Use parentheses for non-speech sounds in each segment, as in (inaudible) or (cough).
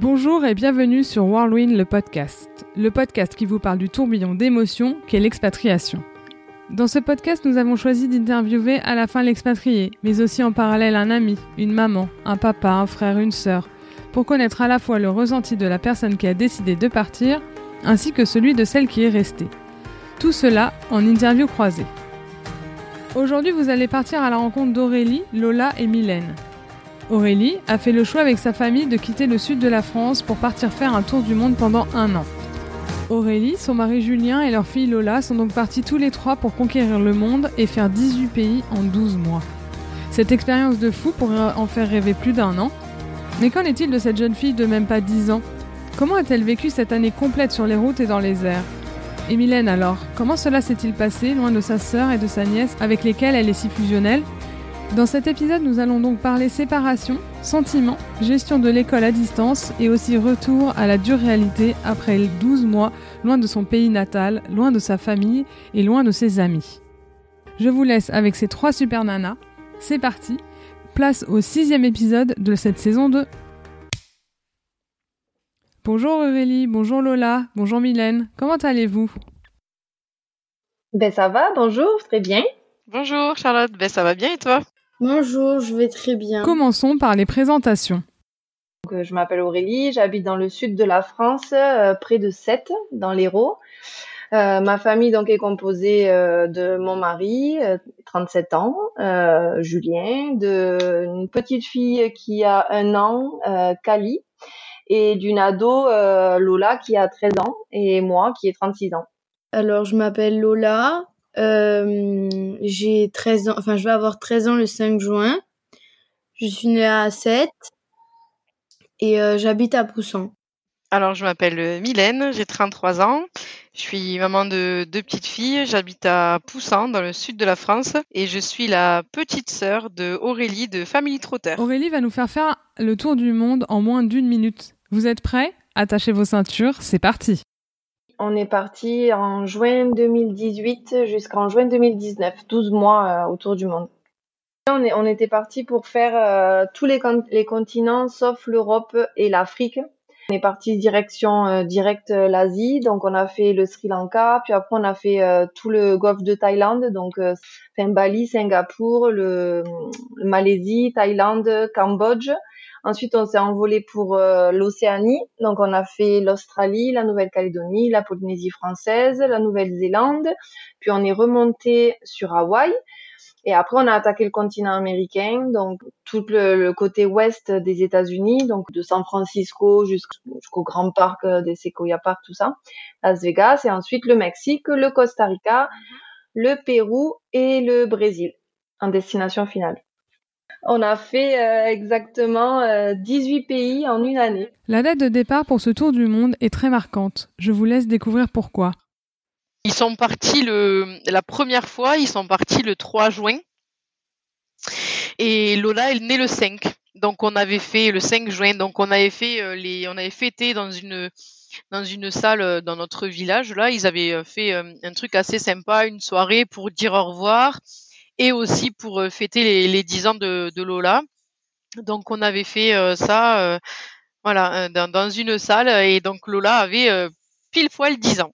Bonjour et bienvenue sur Whirlwind le podcast, le podcast qui vous parle du tourbillon d'émotions qu'est l'expatriation. Dans ce podcast, nous avons choisi d'interviewer à la fin l'expatrié, mais aussi en parallèle un ami, une maman, un papa, un frère, une sœur, pour connaître à la fois le ressenti de la personne qui a décidé de partir, ainsi que celui de celle qui est restée. Tout cela en interview croisée. Aujourd'hui, vous allez partir à la rencontre d'Aurélie, Lola et Mylène. Aurélie a fait le choix avec sa famille de quitter le sud de la France pour partir faire un tour du monde pendant un an. Aurélie, son mari Julien et leur fille Lola sont donc partis tous les trois pour conquérir le monde et faire 18 pays en 12 mois. Cette expérience de fou pourrait en faire rêver plus d'un an. Mais qu'en est-il de cette jeune fille de même pas 10 ans? Comment a-t-elle vécu cette année complète sur les routes et dans les airs? Et alors, comment cela s'est-il passé loin de sa sœur et de sa nièce avec lesquelles elle est si fusionnelle? Dans cet épisode, nous allons donc parler séparation, sentiments, gestion de l'école à distance et aussi retour à la dure réalité après 12 mois loin de son pays natal, loin de sa famille et loin de ses amis. Je vous laisse avec ces trois super nanas. C'est parti, place au sixième épisode de cette saison 2. Bonjour Aurélie, bonjour Lola, bonjour Mylène, comment allez-vous? Ben ça va, bonjour, très bien. Bonjour Charlotte, ben ça va bien et toi? Bonjour, je vais très bien. Commençons par les présentations. Donc, je m'appelle Aurélie, j'habite dans le sud de la France, euh, près de Sète, dans l'Hérault. Euh, ma famille donc est composée euh, de mon mari, 37 ans, Julien, de une petite fille qui a un an, Kali, et d'une ado, Lola, qui a 13 ans, et moi, qui ai 36 ans. Alors, je m'appelle Lola, euh, j'ai 13 ans, enfin je vais avoir 13 ans le 5 juin. Je suis née à 7 et euh, j'habite à Poussan. Alors je m'appelle euh, Mylène, j'ai 33 ans. Je suis maman de deux petites filles. J'habite à Poussan, dans le sud de la France, et je suis la petite sœur de Aurélie de Family Trotter. Aurélie va nous faire faire le tour du monde en moins d'une minute. Vous êtes prêts? Attachez vos ceintures, c'est parti. On est parti en juin 2018 jusqu'en juin 2019, 12 mois euh, autour du monde. On, était parti pour faire euh, tous les, continents sauf l'Europe et l'Afrique. On est parti direction euh, directe l'Asie, donc on a fait le Sri Lanka, puis après on a fait tout le golfe de Thaïlande, donc Bali, Singapour, le Malaisie, Thaïlande, Cambodge. Ensuite, on s'est envolé pour euh, l'Océanie. Donc, on a fait l'Australie, la Nouvelle-Calédonie, la Polynésie française, la Nouvelle-Zélande. Puis, on est remonté sur Hawaï. Et après, on a attaqué le continent américain, donc tout le, côté ouest des États-Unis, donc de San Francisco jusqu'au grand parc des Sequoia Park, tout ça, Las Vegas, et ensuite le Mexique, le Costa Rica, le Pérou et le Brésil en destination finale. On a fait euh, exactement 18 euh, pays en une année. La date de départ pour ce tour du monde est très marquante. Je vous laisse découvrir pourquoi. Ils sont partis le, la première fois, ils sont partis le 3 juin. Et Lola, elle est née le 5. Donc on avait fait le 5 juin, donc on avait fait euh, les, on avait fêté dans une dans une salle dans notre village là. Ils avaient fait un truc assez sympa, une soirée pour dire au revoir et aussi pour euh, fêter les, les 10 ans de, Lola. Donc on avait fait euh, ça euh, voilà dans, dans, une salle et donc Lola avait pile poil 10 ans.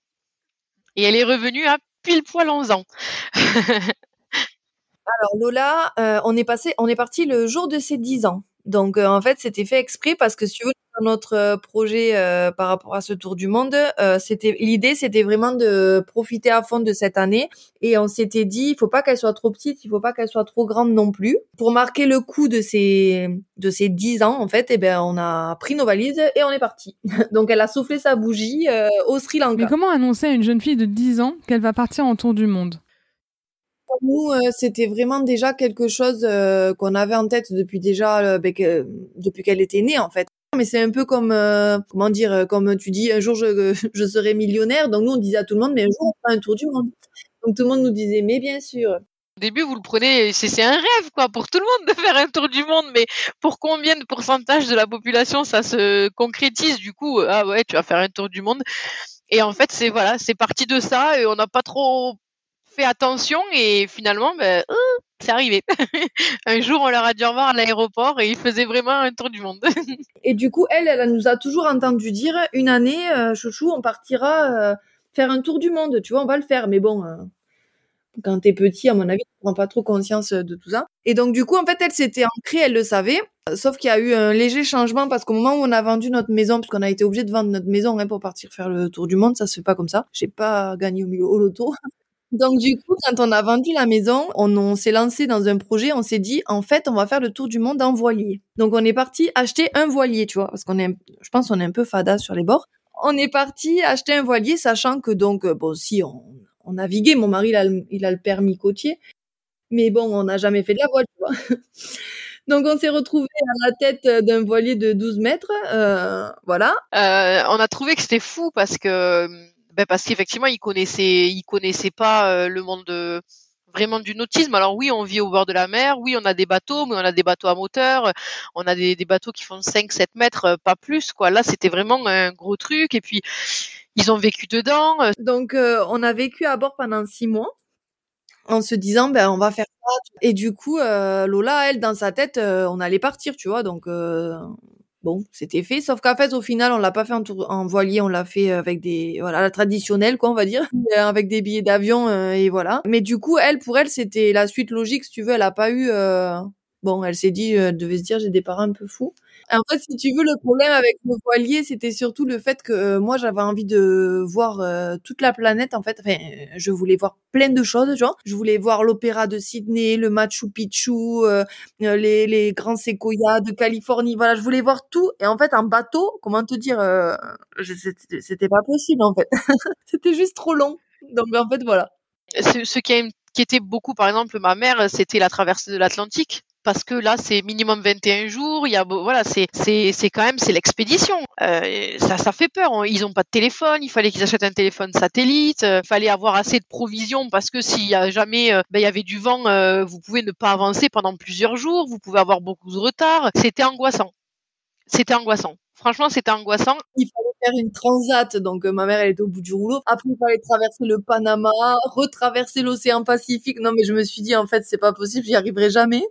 Et elle est revenue à pile poil 11 ans. (laughs) Alors Lola, on est passé, on est parti le jour de ses 10 ans. Donc en fait, c'était fait exprès parce que si tu veux notre euh, projet euh, par rapport à ce tour du monde, euh, c'était l'idée, c'était vraiment de profiter à fond de cette année et on s'était dit, il faut pas qu'elle soit trop petite, il faut pas qu'elle soit trop grande non plus. Pour marquer le coup de ces de ces 10 ans en fait, et eh ben on a pris nos valises et on est parti. (laughs) Donc elle a soufflé sa bougie au Sri Lanka. Mais comment annoncer à une jeune fille de 10 ans qu'elle va partir en tour du monde? Pour nous, c'était vraiment déjà quelque chose qu'on avait en tête depuis déjà, ben, depuis qu'elle était née en fait mais c'est un peu comme euh, comment dire euh, comme tu dis un jour je, (laughs) je serai millionnaire. Donc nous on disait à tout le monde mais un jour on fera un tour du monde. Donc tout le monde nous disait mais bien sûr. Au début, vous le prenez, c'est un rêve, quoi, pour tout le monde de faire un tour du monde, mais pour combien de pourcentage de la population ça se concrétise? Du coup, ah ouais, tu vas faire un tour du monde. Et en fait, c'est voilà, c'est parti de ça, et on n'a pas trop fait attention, et finalement, ben, euh, c'est arrivé. (laughs) un jour, on leur a dû revoir à l'aéroport et ils faisaient vraiment un tour du monde. (laughs) et du coup, elle, elle nous a toujours entendu dire une année, euh, chouchou, on partira euh, faire un tour du monde, tu vois, on va le faire. Mais bon, euh, quand t'es petit, à mon avis, tu prends pas trop conscience de tout ça. Et donc, du coup, en fait, elle s'était ancrée, elle le savait. Sauf qu'il y a eu un léger changement parce qu'au moment où on a vendu notre maison, parce qu'on a été obligé de vendre notre maison hein, pour partir faire le tour du monde, ça se fait pas comme ça. J'ai pas gagné au milieu au loto. (laughs) Donc du coup, quand on a vendu la maison, on, s'est lancé dans un projet, on s'est dit, en fait, on va faire le tour du monde en voilier. Donc on est parti acheter un voilier, tu vois, parce qu'on est, je pense, on est un peu fada sur les bords. On est parti acheter un voilier, sachant que donc, bon, si on, on naviguait, mon mari, il a, le, il a permis côtier, mais bon, on n'a jamais fait de la voile, tu vois. (laughs) Donc on s'est retrouvé à la tête d'un voilier de 12 mètres, euh, voilà. Euh, on a trouvé que c'était fou parce que ben parce qu'effectivement, ils connaissaient, ils connaissaient pas euh, le monde de, vraiment du nautisme. Alors oui, on vit au bord de la mer, oui, on a des bateaux, mais on a des bateaux à moteur, on a des, bateaux qui font 5-7 mètres, euh, pas plus. quoi. Là, c'était vraiment un gros truc. Et puis, ils ont vécu dedans. Euh. Donc, on a vécu à bord pendant six mois en se disant, ben, on va faire ça. Et du coup, Lola, elle, dans sa tête, on allait partir, tu vois. Donc, bon, c'était fait. Sauf qu'en fait, au final, on l'a pas fait en, tour, en voilier, on l'a fait avec des, voilà, la traditionnelle, quoi, on va dire, (laughs) euh, avec des billets d'avion euh, et voilà. Mais du coup, elle, pour elle, c'était la suite logique, si tu veux. Elle a pas eu, euh... bon, elle s'est dit, elle devait se dire, j'ai des parents un peu fous. En fait, si tu veux, le problème avec le voilier, c'était surtout le fait que euh, moi, j'avais envie de voir euh, toute la planète. En fait, enfin, je voulais voir plein de choses, genre. Je voulais voir l'opéra de Sydney, le Machu Picchu, euh, les, les grands séquoias de Californie. Voilà, je voulais voir tout. Et en fait, en bateau, comment te dire, c'était pas possible, en fait. (laughs) c'était juste trop long. Donc, en fait, voilà. Ce, qui, qui était beaucoup, par exemple, ma mère, c'était la traversée de l'Atlantique parce que là c'est minimum 21 jours il y a voilà c'est c'est c'est quand même c'est l'expédition. Euh, ça ça fait peur ils ont pas de téléphone il fallait qu'ils achètent un téléphone satellite euh, il fallait avoir assez de provisions parce que s'il y a jamais euh, ben, il y avait du vent euh, vous pouvez ne pas avancer pendant plusieurs jours vous pouvez avoir beaucoup de retard. C'était angoissant. C'était angoissant franchement c'était angoissant il fallait faire une transat donc ma mère elle était au bout du rouleau après il fallait traverser le Panama retraverser l'océan Pacifique non mais je me suis dit en fait c'est pas possible j'y arriverai jamais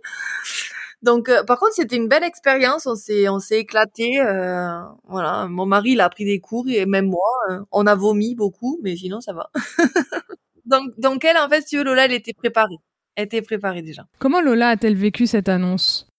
donc, euh, par contre, c'était une belle expérience. On s'est, on s'est éclaté. Euh, voilà, mon mari, il a pris des cours et même moi, euh, on a vomi beaucoup, mais sinon ça va. (laughs) donc, donc elle, en fait, si tu veux, Lola, elle était préparée. Elle était préparée déjà. Comment Lola a-t-elle vécu cette annonce?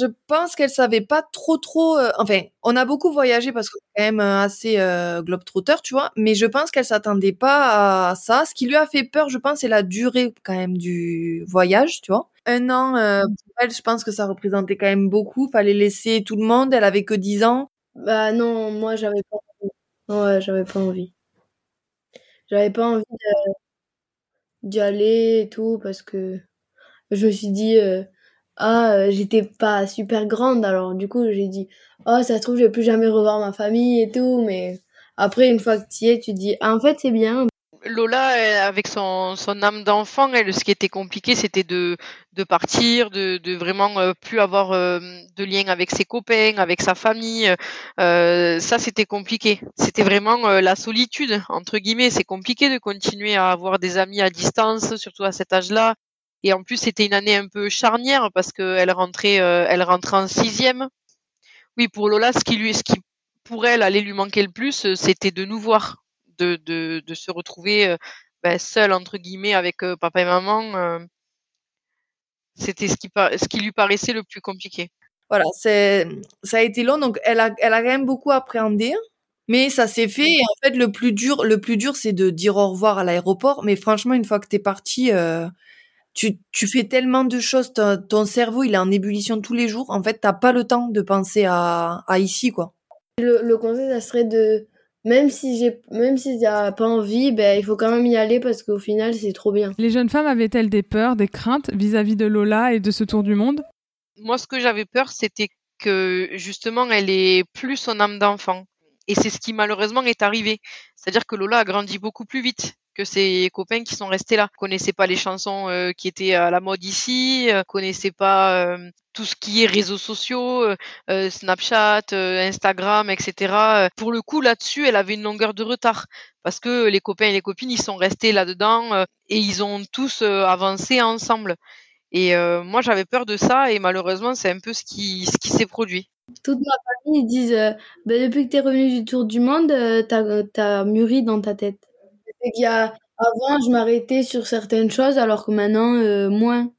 Je pense qu'elle savait pas trop trop. Euh, enfin, on a beaucoup voyagé parce qu'on est quand même assez euh, globe-trotter, tu vois. Mais je pense qu'elle s'attendait pas à ça. Ce qui lui a fait peur, je pense, c'est la durée quand même du voyage, tu vois. Un an, euh, pour elle, je pense que ça représentait quand même beaucoup. Fallait laisser tout le monde. Elle avait que 10 ans. Bah non, moi j'avais pas envie. Ouais, j'avais pas envie. J'avais pas envie d'y aller et tout parce que je me suis dit ah euh, j'étais pas super grande alors du coup j'ai dit oh ça se trouve je vais plus jamais revoir ma famille et tout mais après une fois que tu y es tu dis ah, en fait c'est bien Lola avec son, son âme d'enfant elle ce qui était compliqué c'était de de partir de, de vraiment euh, plus avoir euh, de lien avec ses copains avec sa famille ça c'était compliqué. C'était vraiment la solitude entre guillemets. C'est compliqué de continuer à avoir des amis à distance surtout à cet âge là et en plus, c'était une année un peu charnière parce qu'elle rentrait, euh, elle rentrait en sixième. Oui, pour Lola, ce qui lui, ce qui pour elle allait lui manquer le plus, euh, c'était de nous voir, de, de, se retrouver euh, ben, seule entre guillemets avec papa et maman. c'était ce qui, ce qui lui paraissait le plus compliqué. Voilà, ça a été long, donc elle a, elle a quand même beaucoup appréhendé. Mais ça s'est fait. Et en fait, le plus dur, le plus dur, c'est de dire au revoir à l'aéroport. Mais franchement, une fois que t'es parti, euh, tu, tu fais tellement de choses, ton, cerveau il est en ébullition tous les jours. En fait, t'as pas le temps de penser à, à ici, quoi. Le, le conseil, ça serait de, même si j'ai, même si t'as pas envie, ben il faut quand même y aller parce qu'au final, c'est trop bien. Les jeunes femmes avaient-elles des peurs, des craintes vis-à-vis de Lola et de ce tour du monde? Moi, ce que j'avais peur, c'était que justement, elle est plus son âme d'enfant. Et c'est ce qui malheureusement est arrivé. C'est-à-dire que Lola a grandi beaucoup plus vite que ses copains qui sont restés là. Connaissaient pas les chansons euh, qui étaient à la mode ici, euh, connaissaient pas euh, tout ce qui est réseaux sociaux, Snapchat, Instagram, etc. Pour le coup, là-dessus, elle avait une longueur de retard parce que les copains et les copines, ils sont restés là-dedans et ils ont tous avancé ensemble. Et moi, j'avais peur de ça et malheureusement, c'est un peu ce qui, ce qui s'est produit. Toute ma famille, ils disent bah, depuis que tu es revenu du tour du monde, tu as, mûri dans ta tête. Il y a, avant, je m'arrêtais sur certaines choses alors que maintenant, moins.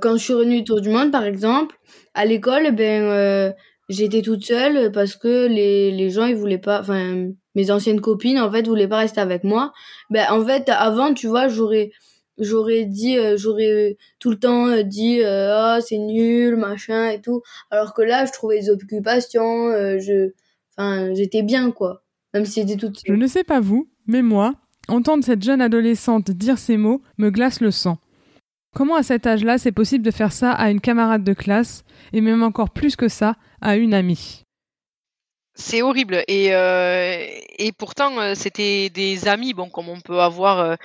Quand je suis revenue du tour du monde, par exemple, à l'école, ben, j'étais toute seule parce que les, les gens, ils voulaient pas, enfin, mes anciennes copines, en fait, voulaient pas rester avec moi. Ben, en fait, avant, tu vois, j'aurais, j'aurais dit euh, j'aurais tout le temps euh, dit euh, oh, c'est nul machin et tout alors que là je trouvais des occupations je enfin j'étais bien quoi même si j'étais toute je ne sais pas vous mais moi entendre cette jeune adolescente dire ces mots me glace le sang. Comment à cet âge-là c'est possible de faire ça à une camarade de classe et même encore plus que ça à une amie? C'est horrible. Et et pourtant c'était des amis bon comme on peut avoir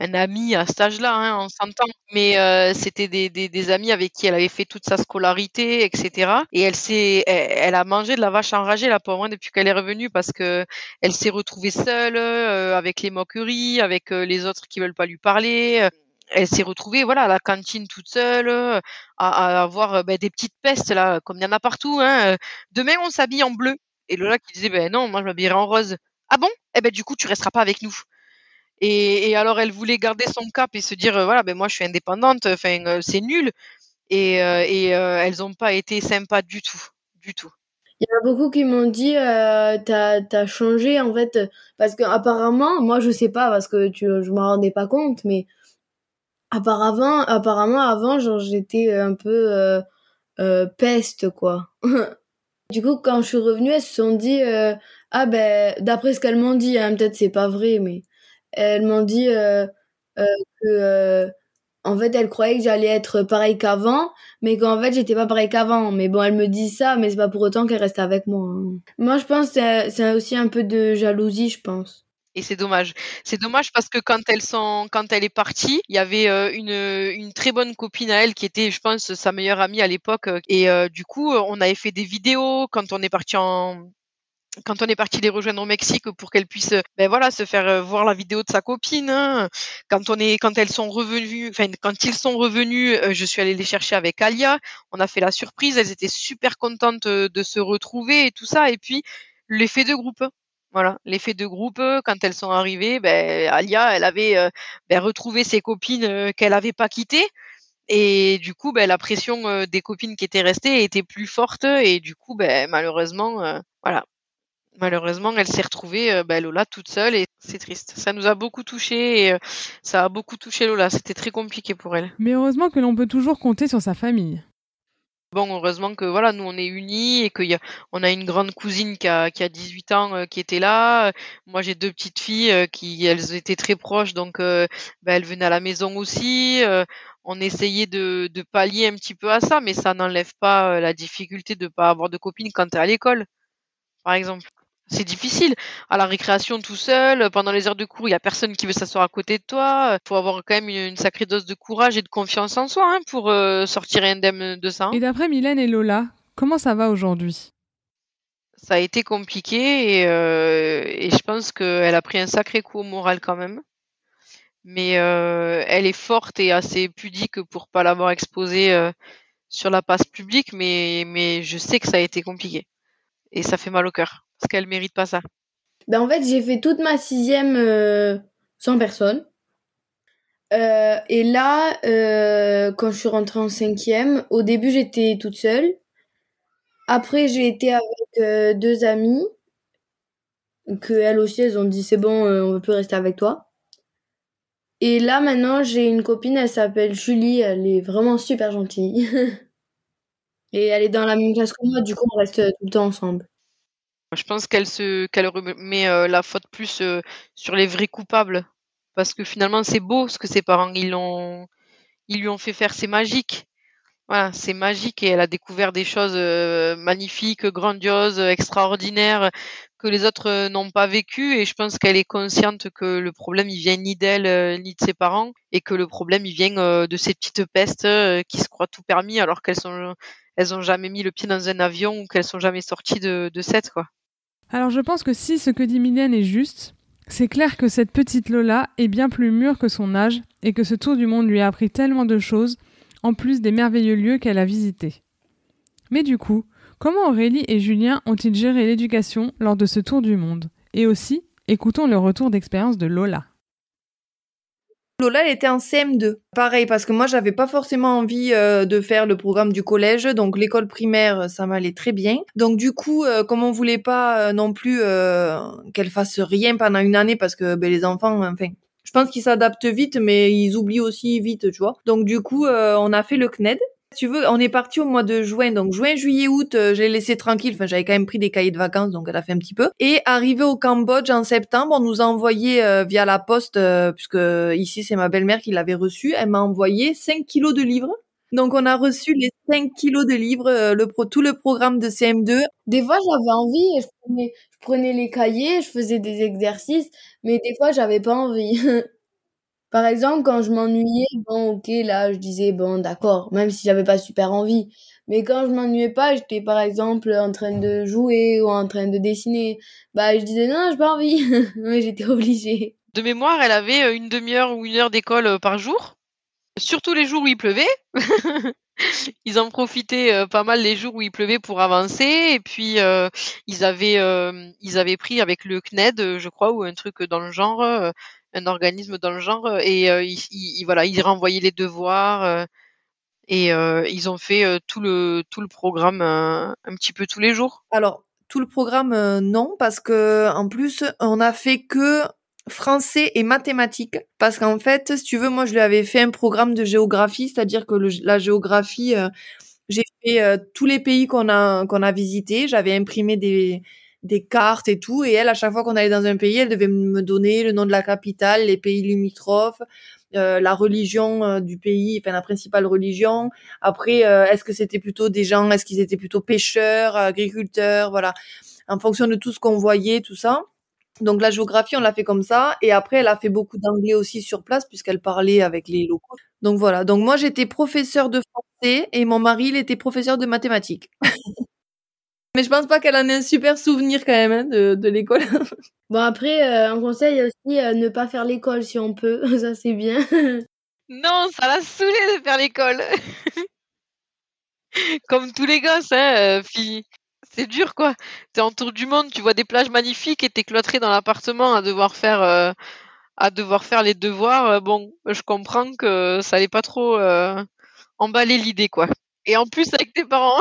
un ami à cet âge-là, hein, on s'entend. Mais euh, c'était des, des, des, amis avec qui elle avait fait toute sa scolarité, etc. Et elle s'est, elle, a mangé de la vache enragée, la pauvre, hein, depuis qu'elle est revenue, parce que elle s'est retrouvée seule, euh, avec les moqueries, avec euh, les autres qui veulent pas lui parler. Elle s'est retrouvée, voilà, à la cantine toute seule, à, à avoir ben, des petites pestes là, comme il y en a partout. Hein. Demain, on s'habille en bleu. Et Lola qui disait, ben non, moi je m'habillerai en rose. Ah bon? Eh ben du coup, tu resteras pas avec nous. Et, alors, elle voulait garder son cap et se dire, euh, voilà, ben moi, je suis indépendante, enfin, euh, c'est nul. Et, euh, elles n'ont pas été sympas du tout, du tout. Il y en a beaucoup qui m'ont dit, t'as as changé en fait, parce que apparemment, moi je sais pas parce que tu, je m'en rendais pas compte, mais apparemment, apparemment avant, j'étais un peu peste quoi. (laughs) du coup, quand je suis revenue, elles se sont dit, ah ben, d'après ce qu'elles m'ont dit, hein, peut-être c'est pas vrai, mais elles m'ont dit euh, euh, que euh, en fait elles croyaient que j'allais être pareil qu'avant mais qu'en fait j'étais pas pareil qu'avant mais bon elles me disent ça mais c'est pas pour autant qu'elles restent avec moi hein. moi je pense que c'est aussi un peu de jalousie je pense et c'est dommage. C'est dommage parce que quand elles sont, quand elle est partie, il y avait une très bonne copine à elle qui était, je pense, sa meilleure amie à l'époque. Et du coup, on avait fait des vidéos quand on est parti en, quand on est parti les rejoindre au Mexique pour qu'elles puissent ben voilà se faire euh, voir la vidéo de sa copine hein. quand on est quand elles sont revenues enfin quand ils sont revenus euh, je suis allée les chercher avec Alia. On a fait la surprise elles étaient super contentes euh, de se retrouver et tout ça. Et puis l'effet de groupe voilà l'effet de groupe quand elles sont arrivées ben Alia elle avait ben, retrouvé ses copines qu'elle avait pas quittées. Et du coup, ben, la pression des copines qui étaient restées était plus forte et du coup, ben, malheureusement, voilà, malheureusement, elle s'est retrouvée, euh, bah, Lola, toute seule et c'est triste. Ça nous a beaucoup touché et euh, ça a beaucoup touché Lola. C'était très compliqué pour elle. Mais heureusement que l'on peut toujours compter sur sa famille. Bon, heureusement que voilà, nous on est unis et qu'on a, a une grande cousine qui a, qui a 18 ans euh, qui était là. Moi j'ai deux petites filles qui elles étaient très proches donc bah, elles venaient à la maison aussi. on essayait de, de pallier un petit peu à ça, mais ça n'enlève pas la difficulté de pas avoir de copine quand tu es à l'école, par exemple c'est difficile. À la récréation tout seul, pendant les heures de cours, il y a personne qui veut s'asseoir à côté de toi. Il faut avoir quand même une, sacrée dose de courage et de confiance en soi hein, pour euh, sortir indemne de ça. Hein. Et d'après Mylène et Lola, comment ça va aujourd'hui? Ça a été compliqué et, euh, et je pense qu'elle a pris un sacré coup au moral quand même. Mais euh, elle est forte et assez pudique pour pas l'avoir exposée sur la passe publique, mais, mais je sais que ça a été compliqué. Et ça fait mal au cœur. Parce qu'elle mérite pas ça. Ben en fait, j'ai fait toute ma sixième euh, sans personne. Euh, et là, euh, quand je suis rentrée en cinquième, au début j'étais toute seule. Après, j'ai été avec deux amies que elles aussi elles ont dit c'est bon, on veut plus rester avec toi. Et là maintenant, j'ai une copine, elle s'appelle Julie, elle est vraiment super gentille. (laughs) et elle est dans la même classe que moi, du coup on reste tout le temps ensemble. Je pense qu'elle se qu'elle remet euh, la faute plus euh, sur les vrais coupables. Parce que finalement c'est beau ce que ses parents ils l'ont ils lui ont fait faire. C'est magique. Voilà, c'est magique. Et elle a découvert des choses euh, magnifiques, grandioses, extraordinaires que les autres n'ont pas vécu et je pense qu'elle est consciente que le problème il vient ni d'elle ni de ses parents. Et que le problème il vient de ces petites pestes qui se croient tout permis alors qu'elles sont elles ont jamais mis le pied dans un avion ou qu'elles sont jamais sorties de, de cette quoi. Alors je pense que si ce que dit Mylène est juste, c'est clair que cette petite Lola est bien plus mûre que son âge et que ce tour du monde lui a appris tellement de choses, en plus des merveilleux lieux qu'elle a visités. Mais du coup, comment Aurélie et Julien ont-ils géré l'éducation lors de ce tour du monde? Et aussi, écoutons le retour d'expérience de Lola. Lola, elle était en CM2. Pareil, parce que moi, j'avais pas forcément envie euh, de faire le programme du collège, donc l'école primaire, ça m'allait très bien. Donc du coup, euh, comme on voulait pas euh, non plus qu'elle fasse rien pendant une année, parce que ben, les enfants, enfin, je pense qu'ils s'adaptent vite, mais ils oublient aussi vite, tu vois. Donc du coup, on a fait le CNED tu veux, on est parti au mois de juin, donc juin, juillet, août, euh, j'ai laissé tranquille. Enfin, j'avais quand même pris des cahiers de vacances, donc elle a fait un petit peu. Et arrivé au Cambodge en septembre, on nous a envoyé euh, via la poste, euh, puisque ici c'est ma belle-mère qui l'avait reçu, elle m'a envoyé 5 kilos de livres. Donc on a reçu les 5 kilos de livres, le pro, tout le programme de CM2. Des fois j'avais envie et je prenais, je prenais les cahiers, je faisais des exercices, mais des fois j'avais pas envie. (laughs) Par exemple, quand je m'ennuyais, bon, ok, là, je disais, bon, d'accord, même si j'avais pas super envie. Mais quand je m'ennuyais pas, j'étais par exemple en train de jouer ou en train de dessiner. Bah, je disais, non, j'ai pas envie. (laughs) Mais j'étais obligée. De mémoire, elle avait euh, une demi-heure ou une heure d'école euh, par jour. Surtout les jours où il pleuvait. (laughs) ils en profitaient euh, pas mal les jours où il pleuvait pour avancer. Et puis, ils, avaient, ils avaient pris avec le CNED, je crois, ou un truc dans le genre, un organisme dans le genre et euh, ils, voilà ils renvoyaient les devoirs euh, et euh, ils ont fait tout le tout le programme un petit peu tous les jours. Alors tout le programme non parce que en plus on a fait que français et mathématiques parce qu'en fait si tu veux moi je lui avais fait un programme de géographie c'est-à-dire que la géographie j'ai fait tous les pays qu'on a qu'on a visités j'avais imprimé des des cartes et tout. Et elle, à chaque fois qu'on allait dans un pays, elle devait me donner le nom de la capitale, les pays limitrophes, euh, la religion euh, du pays, enfin la principale religion. Après, euh, est-ce que c'était plutôt des gens, est-ce qu'ils étaient plutôt pêcheurs, agriculteurs, voilà, en fonction de tout ce qu'on voyait, tout ça. Donc la géographie, on l'a fait comme ça. Et après, elle a fait beaucoup d'anglais aussi sur place puisqu'elle parlait avec les locaux. Donc voilà. Donc moi, j'étais professeur de français et mon mari, il était professeur de mathématiques. (laughs) Mais je pense pas qu'elle en ait un super souvenir quand même hein, de, de l'école. (laughs) bon après, euh, on conseille aussi euh, ne pas faire l'école si on peut, (laughs) ça c'est bien. (laughs) non, ça l'a saoulé de faire l'école. Comme tous les gosses, hein, euh, C'est dur quoi. T'es en tour du monde, tu vois des plages magnifiques et t'es cloîtré dans l'appartement à devoir faire euh, à devoir faire les devoirs. Bon, je comprends que ça allait pas trop emballer l'idée quoi. Et en plus avec tes parents.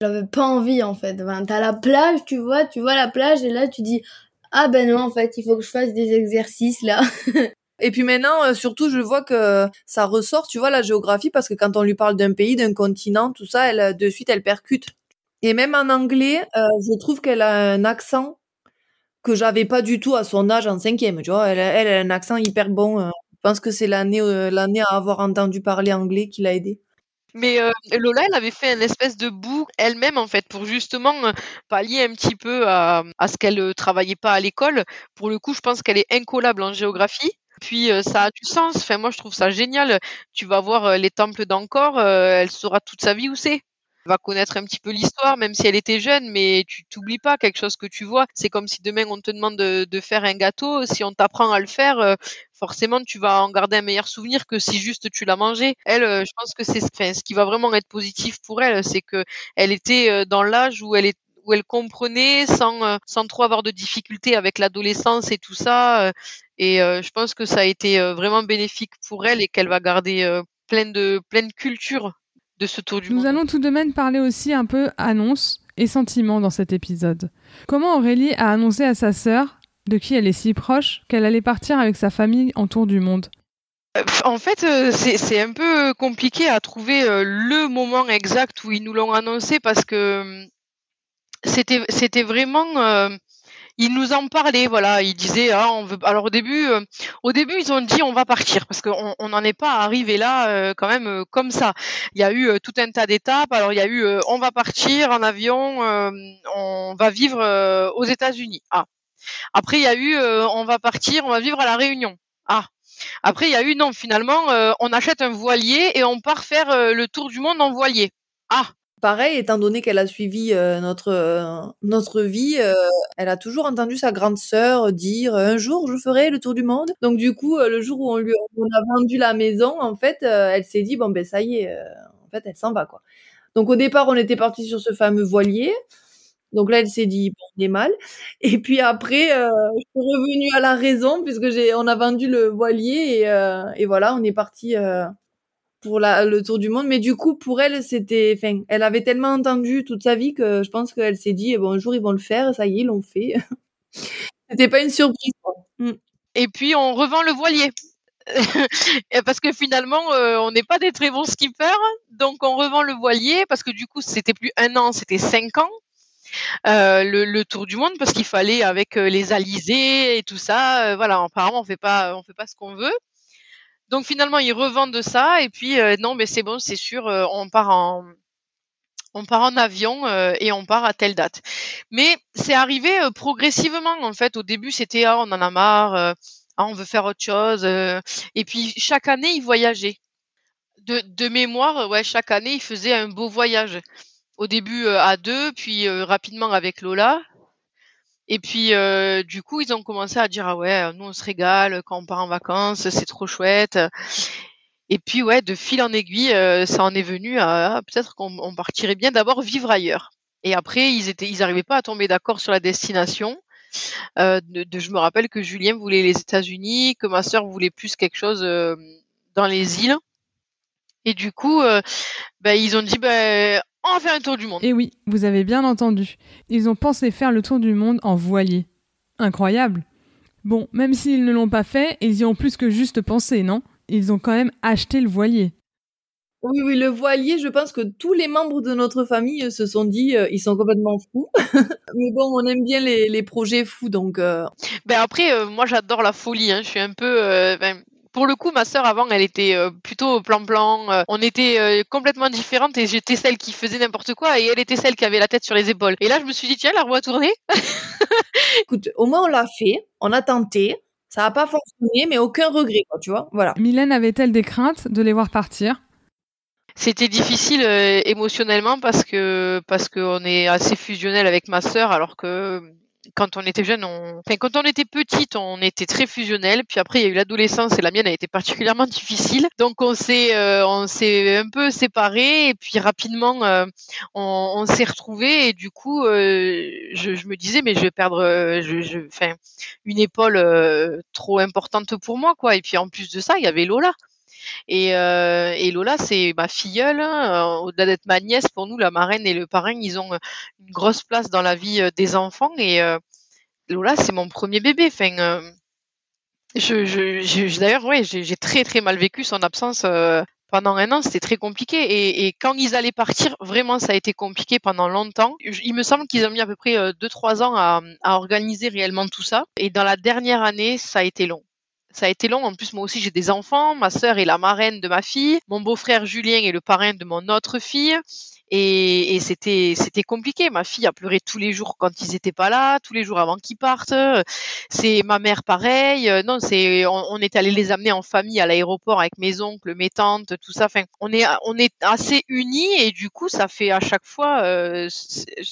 J'avais pas envie en fait. t'as la plage, tu vois, tu vois la plage et là tu dis ah ben non en fait il faut que je fasse des exercices là. (laughs) Et puis maintenant, euh, surtout, je vois que ça ressort, tu vois, la géographie, parce que quand on lui parle d'un pays, d'un continent, tout ça, elle, euh, de suite, elle percute. Et même en anglais, euh, je trouve qu'elle a un accent que j'avais pas du tout à son âge en cinquième, tu vois. Elle, a un accent hyper bon. je pense que c'est l'année, l'année à avoir entendu parler anglais qui l'a aidé. Mais euh, Lola, elle avait fait une espèce de bout elle-même, en fait, pour justement euh, pallier un petit peu à, à ce qu'elle euh, travaillait pas à l'école. Pour le coup, je pense qu'elle est incollable en géographie. Puis ça a du sens. Enfin, moi, je trouve ça génial. Tu vas voir les temples d'Angkor, elle saura toute sa vie où c'est va connaître un petit peu l'histoire, même si elle était jeune, mais tu t'oublies pas quelque chose que tu vois. C'est comme si demain on te demande de, de faire un gâteau, si on t'apprend à le faire, euh, forcément tu vas en garder un meilleur souvenir que si juste tu l'as mangé. Elle, euh, je pense que c'est ce qui va vraiment être positif pour elle, c'est que elle était euh, dans l'âge où elle est où elle comprenait sans sans trop avoir de difficultés avec l'adolescence et tout ça. et je pense que ça a été vraiment bénéfique pour elle et qu'elle va garder pleine de pleine culture de ce tour du Nous allons tout de même parler aussi un peu annonce et sentiments dans cet épisode. Comment Aurélie a annoncé à sa sœur, de qui elle est si proche, qu'elle allait partir avec sa famille en tour du monde euh, en fait, euh, c'est un peu compliqué à trouver euh, le moment exact où ils nous l'ont annoncé parce que c'était vraiment il nous en parlait, voilà. Il disait, ah, on veut. Alors au début, euh, au début, ils ont dit, on va partir parce qu'on n'en est pas arrivé là, euh, quand même, euh, comme ça. Il y a eu tout un tas d'étapes. Alors il y a eu, on va partir en avion, on va vivre aux États-Unis. Ah. Après il y a eu, on va partir, on va vivre à la Réunion. Ah. Après il y a eu, non, finalement, on achète un voilier et on part faire le tour du monde en voilier. Ah pareil, étant donné qu'elle a suivi euh, notre euh, notre vie, euh, elle a toujours entendu sa grande sœur dire un jour je ferai le tour du monde. Donc du coup, le jour où on lui on a vendu la maison, en fait, elle s'est dit bon ben ça y est, en fait elle s'en va quoi. Donc au départ, on était parti sur ce fameux voilier. Donc là, elle s'est dit bon, on est mal. (laughs) Et puis après, je suis revenue à la raison puisque j'ai on a vendu le voilier et, et voilà, on est parti pour le tour du monde. Mais du coup, pour elle, c'était, elle avait tellement entendu toute sa vie que je pense qu'elle s'est dit, bon, un jour ils vont le faire, ça y est, ils l'ont fait. (laughs) c'était pas une surprise. Mm. Et puis on revend le voilier. (laughs) parce que finalement, euh, on n'est pas des très bons skippers, donc on revend le voilier parce que du coup, c'était plus un an, c'était cinq ans. Euh, le, le, tour du monde parce qu'il fallait avec euh, les alizés et tout ça. voilà, apparemment on fait pas, on fait pas ce qu'on veut. Donc finalement, ils revendent ça et puis euh, non, mais c'est bon, c'est sûr, euh, on part en on part en avion euh, et on part à telle date. Mais c'est arrivé progressivement en fait. Au début, c'était ah, on en a marre, ah, on veut faire autre chose. et puis chaque année, ils voyageaient. De, de mémoire, ouais, chaque année, ils faisaient un beau voyage. Au début à deux, puis rapidement avec Lola. Et puis, euh, du coup, ils ont commencé à dire ah ouais, nous on se régale quand on part en vacances, c'est trop chouette. Et puis ouais, de fil en aiguille, euh, ça en est venu à ah, peut-être qu'on partirait bien d'abord vivre ailleurs. Et après, ils étaient, ils n'arrivaient pas à tomber d'accord sur la destination. Euh, de, je me rappelle que Julien voulait les États-Unis, que ma sœur voulait plus quelque chose dans les îles. Et du coup, ben, ils ont dit ben, on va faire un tour du monde. Et oui, vous avez bien entendu. Ils ont pensé faire le tour du monde en voilier. Incroyable. Bon, même s'ils ne l'ont pas fait, ils y ont plus que juste pensé, non? Ils ont quand même acheté le voilier. Oui, oui, le voilier, je pense que tous les membres de notre famille se sont dit, euh, ils sont complètement fous. (laughs) Mais bon, on aime bien les, projets fous, donc. Euh. Ben après, euh, moi j'adore la folie. Hein. Je suis un peu, ben, pour le coup, ma sœur avant, elle était euh, plutôt plan-plan. Euh, on était euh, complètement différentes et j'étais celle qui faisait n'importe quoi et elle était celle qui avait la tête sur les épaules. Et là, je me suis dit tiens, la roue a tourné. (laughs) Écoute, au moins on l'a fait, on a tenté. Ça n'a pas fonctionné, mais aucun regret, quoi, tu vois. Voilà. Mylène avait-elle des craintes de les voir partir? C'était difficile émotionnellement parce que parce qu'on est assez fusionnel avec ma sœur alors que quand on était jeune, on... enfin, quand on était petite, on était très fusionnel. Puis après, il y a eu l'adolescence et la mienne a été particulièrement difficile. Donc on s'est, euh, on s'est un peu séparés et puis rapidement, euh, on, s'est retrouvés et du coup, euh, je, je, me disais mais je vais perdre, je, je, enfin, une épaule trop importante pour moi quoi. Et puis en plus de ça, il y avait Lola. Et, euh, et Lola, c'est ma filleule. Hein, au-delà d'être ma nièce, pour nous, la marraine et le parrain, ils ont une grosse place dans la vie euh, des enfants. Et euh, Lola, c'est mon premier bébé. Enfin, euh, je, d'ailleurs, ouais, j'ai très très mal vécu son absence pendant un an, c'était très compliqué. Et, quand ils allaient partir, vraiment, ça a été compliqué pendant longtemps. Il me semble qu'ils ont mis à peu près 2-3 ans à, organiser réellement tout ça. Et dans la dernière année, ça a été long ça a été long. En plus, moi aussi, j'ai des enfants. Ma sœur est la marraine de ma fille. Mon beau-frère Julien est le parrain de mon autre fille. Et, c'était compliqué. Ma fille a pleuré tous les jours quand ils étaient pas là, tous les jours avant qu'ils partent. C'est ma mère pareil. Non, c'est on, est allé les amener en famille à l'aéroport avec mes oncles, mes tantes, tout ça. Enfin, on est on est assez unis et du coup, ça fait à chaque fois, euh,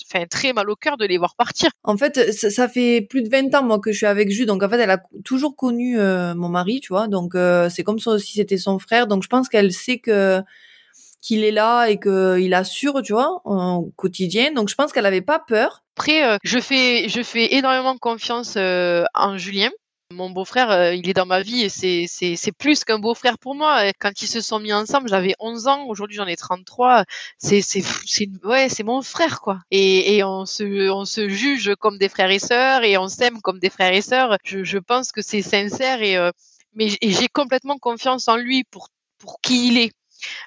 enfin très mal au cœur de les voir partir. En fait, ça, fait plus de 20 ans moi que je suis avec Jules. Donc en fait, elle a toujours connu euh, mon mari, tu vois. Donc euh, c'est comme si c'était son frère. Donc je pense qu'elle sait que qu'il est là et qu'il assure, tu vois, au quotidien. Donc je pense qu'elle avait pas peur. Après, euh, je fais je fais énormément confiance euh, en Julien. Mon beau-frère, euh, il est dans ma vie et c'est, c'est, c'est plus qu'un beau-frère pour moi. Quand ils se sont mis ensemble, j'avais 11 ans, aujourd'hui j'en ai 33. C'est, c'est, c'est, ouais, c'est mon frère, quoi. Et, et on, se, on se juge comme des frères et sœurs et on s'aime comme des frères et sœurs. Je, je pense que c'est sincère et, mais j'ai complètement confiance en lui pour, pour qui il est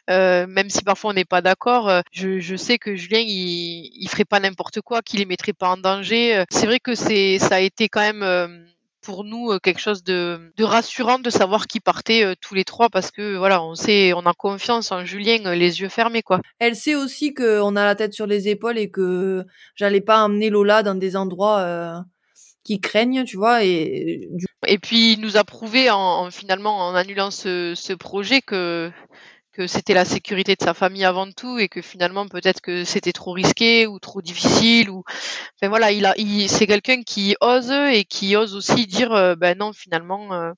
même si parfois on n'est pas d'accord, je, je, sais que Julien il, il ferait pas n'importe quoi, qu'il les mettrait pas en danger. C'est vrai que c'est ça a été quand même pour nous euh, quelque chose de, rassurant de savoir qu'ils partaient euh, tous les trois parce que voilà, on sait, on a confiance en Julien, euh, les yeux fermés quoi. Elle sait aussi qu'on a la tête sur les épaules et que j'allais pas emmener Lola dans des endroits qui craignent, tu vois. Et, et puis il nous a prouvé en, finalement en annulant ce, ce projet que que c'était la sécurité de sa famille avant tout et que finalement peut-être que c'était trop risqué ou trop difficile ou enfin voilà il a il, c'est quelqu'un qui ose et qui ose aussi dire euh, ben non finalement euh,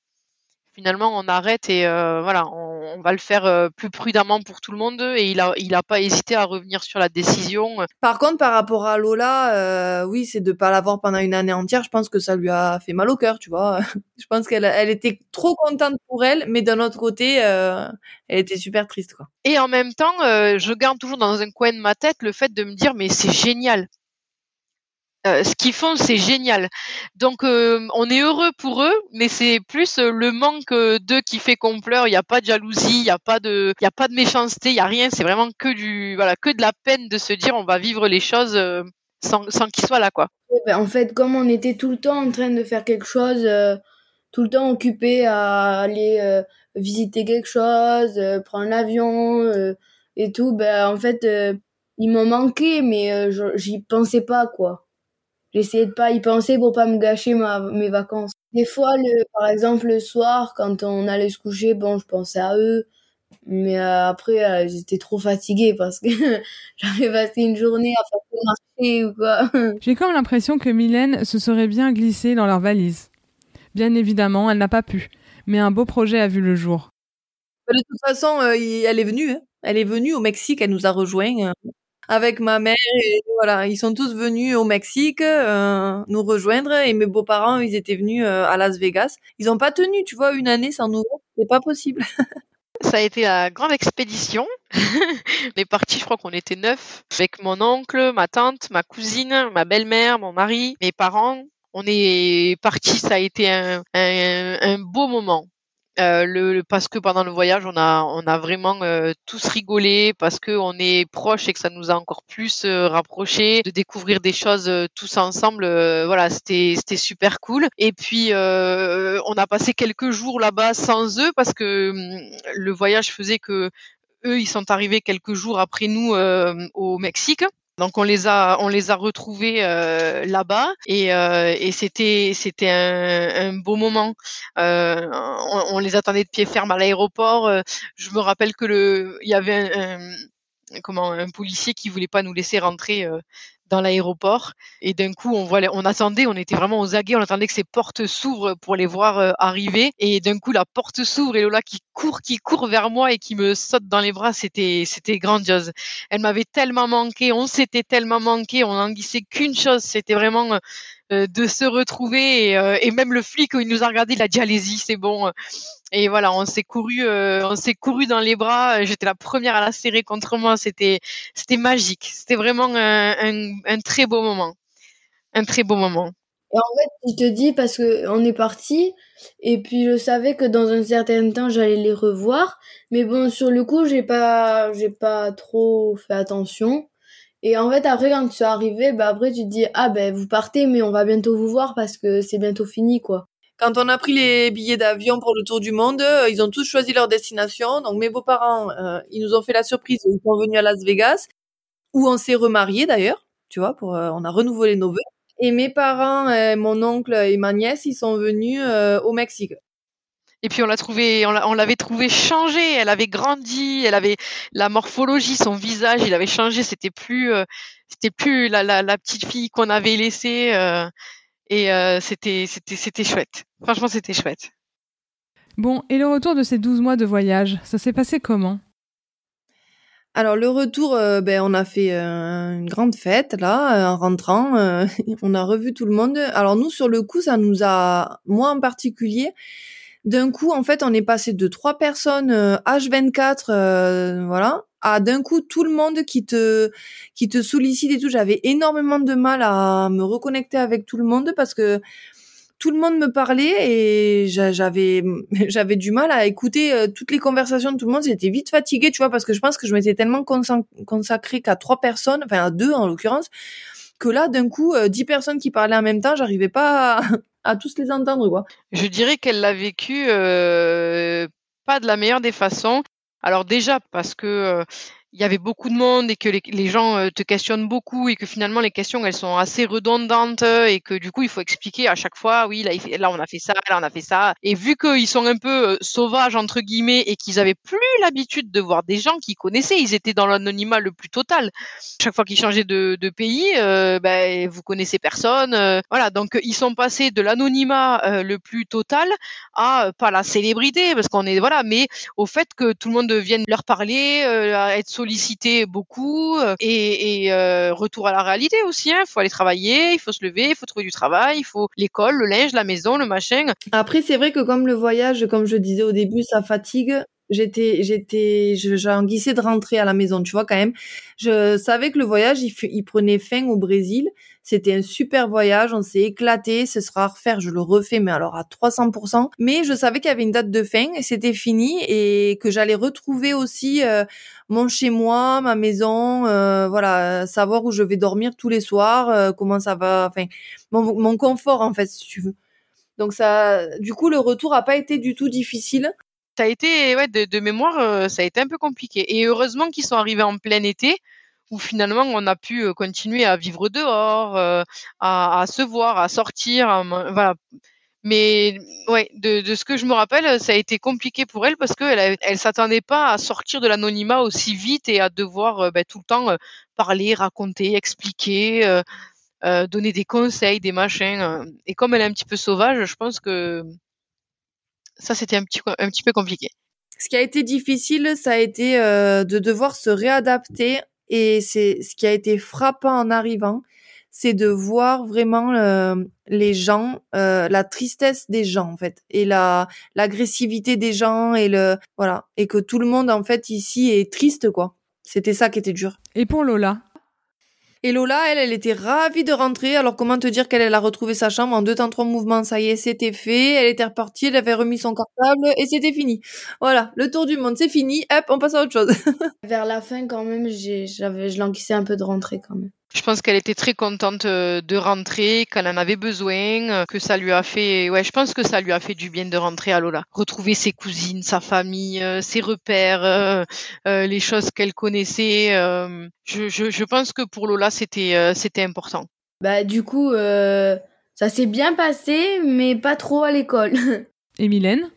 finalement on arrête et euh, voilà, on, va le faire euh, plus prudemment pour tout le monde et il a il a pas hésité à revenir sur la décision. Par contre, par rapport à Lola, euh, oui, c'est de pas l'avoir pendant une année entière. Je pense que ça lui a fait mal au cœur, tu vois. (laughs) je pense qu'elle elle était trop contente pour elle, mais d'un autre côté, elle était super triste, quoi. Et en même temps, je garde toujours dans un coin de ma tête le fait de me dire mais c'est génial euh, ce qu'ils font, c'est génial. Donc, euh, on est heureux pour eux, mais c'est plus euh, le manque d'eux qui fait qu'on pleure. Il n'y a pas de jalousie, il n'y a pas de, il y a pas de méchanceté, il n'y a rien. C'est vraiment que du, voilà, que de la peine de se dire on va vivre les choses sans, sans qu'ils soient là, quoi. Ben, en fait, comme on était tout le temps en train de faire quelque chose, tout le temps occupé à aller visiter quelque chose, prendre l'avion et tout, ben en fait, ils m'ont manqué, mais j'y pensais pas, quoi. J'essayais de pas y penser pour pas me gâcher ma, mes vacances. Des fois, le, par exemple, le soir, quand on allait se coucher, bon, je pensais à eux. Mais euh, après, euh, j'étais trop fatiguée parce que (laughs) j'avais passé une journée à faire marcher ou quoi. (laughs) J'ai comme l'impression que Mylène se serait bien glissée dans leur valise. Bien évidemment, elle n'a pas pu. Mais un beau projet a vu le jour. Bah, de toute façon, euh, elle est venue. Hein. Elle est venue au Mexique, elle nous a rejoints avec ma mère et voilà, ils sont tous venus au Mexique euh, nous rejoindre et mes beaux-parents, ils étaient venus euh, à Las Vegas. Ils ont pas tenu, tu vois, une année sans nous c'est pas possible. (laughs) Ça a été la grande expédition. (laughs) on est partis, je crois qu'on était neuf, avec mon oncle, ma tante, ma cousine, ma belle-mère, mon mari, mes parents. On est partis, ça a été un beau moment. Euh, le, parce que pendant le voyage, on a, on a vraiment euh, tous rigolé parce que on est proches et que ça nous a encore plus euh, rapprochés, de découvrir des choses euh, tous ensemble. voilà, c'était, super cool. Et puis, on a passé quelques jours là-bas sans eux parce que hum, le voyage faisait que eux, ils sont arrivés quelques jours après nous au Mexique. Donc on les a on les a retrouvés euh, là-bas et, euh, et c'était c'était un, beau moment. Euh, on, les attendait de pied ferme à l'aéroport. Je me rappelle que le il y avait un, un comment un policier qui voulait pas nous laisser rentrer dans l'aéroport. Et d'un coup on voit on attendait on était vraiment aux aguets on attendait que ces portes s'ouvrent pour les voir euh, arriver. Et d'un coup la porte s'ouvre et Lola qui court qui court vers moi et qui me saute dans les bras. C'était c'était grandiose. Elle m'avait tellement manqué on s'était tellement manqué on n'en qu'une chose c'était vraiment euh, de se retrouver et, euh, et, même le flic il nous a regardé il a dit allez-y c'est bon et voilà, on s'est couru, euh, on s'est couru dans les bras. J'étais la première à la serrer contre moi. C'était, c'était magique. C'était vraiment un, un, un, très beau moment, un très beau moment. Et en fait, je te dis parce que on est parti et puis je savais que dans un certain temps j'allais les revoir, mais bon sur le coup j'ai pas, j'ai pas trop fait attention. Et en fait après quand tu es arrivé, bah après tu te dis ah ben vous partez mais on va bientôt vous voir parce que c'est bientôt fini quoi. Quand on a pris les billets d'avion pour le tour du monde, euh, ils ont tous choisi leur destination. Donc mes beaux-parents, euh, ils nous ont fait la surprise, ils sont venus à Las Vegas, où on s'est remariés d'ailleurs, tu vois, pour euh, on a renouvelé nos vœux. Et mes parents, mon oncle et ma nièce, ils sont venus au Mexique. Et puis on l'a trouvé, on l'avait trouvé changée. Elle avait grandi, elle avait la morphologie, son visage, il avait changé. C'était plus, c'était plus la, la, la, petite fille qu'on avait laissée. Et euh, c'était, c'était, c'était chouette. Franchement, c'était chouette. Bon, et le retour de ces 12 mois de voyage, ça s'est passé comment? Alors le retour, euh, ben on a fait euh, une grande fête là en rentrant. (laughs) on a revu tout le monde. Alors nous sur le coup, ça nous a, moi en particulier, d'un coup en fait on est passé de trois personnes H24, voilà, à d'un coup tout le monde qui te qui te sollicite et tout. J'avais énormément de mal à me reconnecter avec tout le monde parce que tout le monde me parlait et j'avais (laughs) j'avais du mal à écouter euh, toutes les conversations de tout le monde. J'étais vite fatiguée, tu vois, parce que je pense que je m'étais tellement consacrée qu'à trois personnes, enfin à deux en l'occurrence, que là, d'un coup, euh, dix personnes qui parlaient en même temps, j'arrivais pas à, (laughs) tous les entendre. Je dirais qu'elle l'a vécu euh, pas de la meilleure des façons. Alors déjà parce que il y avait beaucoup de monde et que les, gens euh, te questionnent beaucoup et que finalement les questions elles sont assez redondantes et que du coup il faut expliquer à chaque fois oui là, on a fait ça là on a fait ça. Et vu qu'ils sont un peu euh, sauvages entre guillemets et qu'ils avaient plus l'habitude de voir des gens qu'ils connaissaient ils étaient dans l'anonymat le plus total. Chaque fois qu'ils changeaient de, pays euh, ben, vous connaissez personne voilà. Donc ils sont passés de l'anonymat le plus total à pas la célébrité parce qu'on est voilà. Mais au fait que tout le monde vienne leur parler être sollicité beaucoup euh, et, euh, retour à la réalité aussi. Il hein. faut aller travailler, il faut se lever, il faut trouver du travail, il faut l'école, le linge, la maison, le machin. Après, c'est vrai que comme le voyage, comme je disais au début, ça fatigue j'étais j'étais j'anguissais de rentrer à la maison tu vois quand même je savais que le voyage il, il prenait fin au Brésil c'était un super voyage, on s'est éclaté, ce sera à refaire, je le refais, mais alors à 300%. Mais je savais qu'il y avait une date de fin et c'était fini et que j'allais retrouver aussi euh, mon chez moi, ma maison, euh, voilà, savoir où je vais dormir tous les soirs, euh, comment ça va, enfin, mon, mon confort en fait, si tu veux. Donc ça, du coup, le retour a pas été du tout difficile ça été ouais de, mémoire ça a été un peu compliqué et heureusement qu'ils sont arrivés en plein été où finalement on a pu euh, continuer à vivre dehors, euh, à, se voir, à sortir, voilà. Mais ouais, de, ce que je me rappelle, ça a été compliqué pour elle parce qu'elle elle s'attendait pas à sortir de l'anonymat aussi vite et à devoir euh, ben, tout le temps parler, raconter, expliquer, euh, donner des conseils, des machins. Et comme elle est un petit peu sauvage, je pense que ça c'était un petit un petit peu compliqué. Ce qui a été difficile, ça a été euh, de devoir se réadapter et c'est ce qui a été frappant en arrivant, c'est de voir vraiment euh, les gens, euh, la tristesse des gens en fait, et la l'agressivité des gens et le voilà, et que tout le monde en fait ici est triste quoi. C'était ça qui était dur. Et pour Lola, et Lola, elle, elle était ravie de rentrer. Alors comment te dire qu'elle elle a retrouvé sa chambre en deux temps trois mouvements? Ça y est, c'était fait. Elle était repartie, elle avait remis son cartable et c'était fini. Voilà, le tour du monde, c'est fini. Hop, on passe à autre chose. (laughs) Vers la fin, quand même, j'avais, je languissais un peu de rentrer quand même. Je pense qu'elle était très contente euh, de rentrer, qu'elle en avait besoin, euh, que ça lui a fait, ouais, je pense que ça lui a fait du bien de rentrer à Lola. Retrouver ses cousines, sa famille, euh, ses repères, les choses qu'elle connaissait. Je, je, je, pense que pour Lola, c'était, c'était important. Bah, du coup, ça s'est bien passé, mais pas trop à l'école. (laughs) Et Mylène?